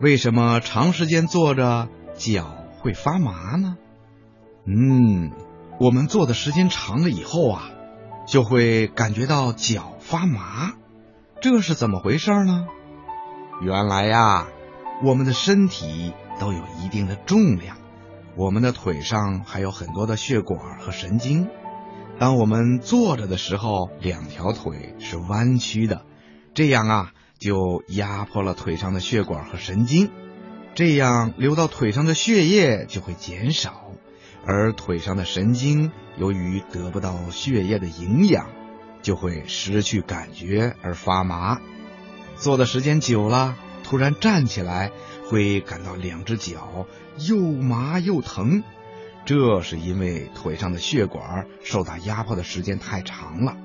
为什么长时间坐着脚会发麻呢？嗯，我们坐的时间长了以后啊，就会感觉到脚发麻，这是怎么回事呢？原来呀，我们的身体都有一定的重量，我们的腿上还有很多的血管和神经。当我们坐着的时候，两条腿是弯曲的，这样啊，就压迫了腿上的血管和神经，这样流到腿上的血液就会减少，而腿上的神经由于得不到血液的营养，就会失去感觉而发麻。坐的时间久了，突然站起来，会感到两只脚又麻又疼。这是因为腿上的血管受到压迫的时间太长了，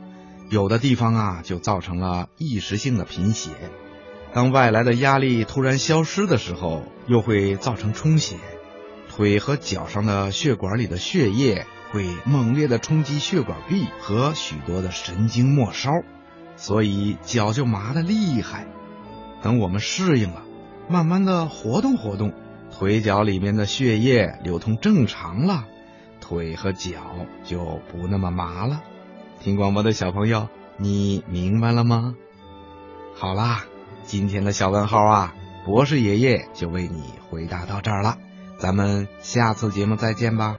有的地方啊就造成了一时性的贫血。当外来的压力突然消失的时候，又会造成充血，腿和脚上的血管里的血液会猛烈的冲击血管壁和许多的神经末梢，所以脚就麻的厉害。等我们适应了，慢慢的活动活动。腿脚里面的血液流通正常了，腿和脚就不那么麻了。听广播的小朋友，你明白了吗？好啦，今天的小问号啊，博士爷爷就为你回答到这儿了。咱们下次节目再见吧。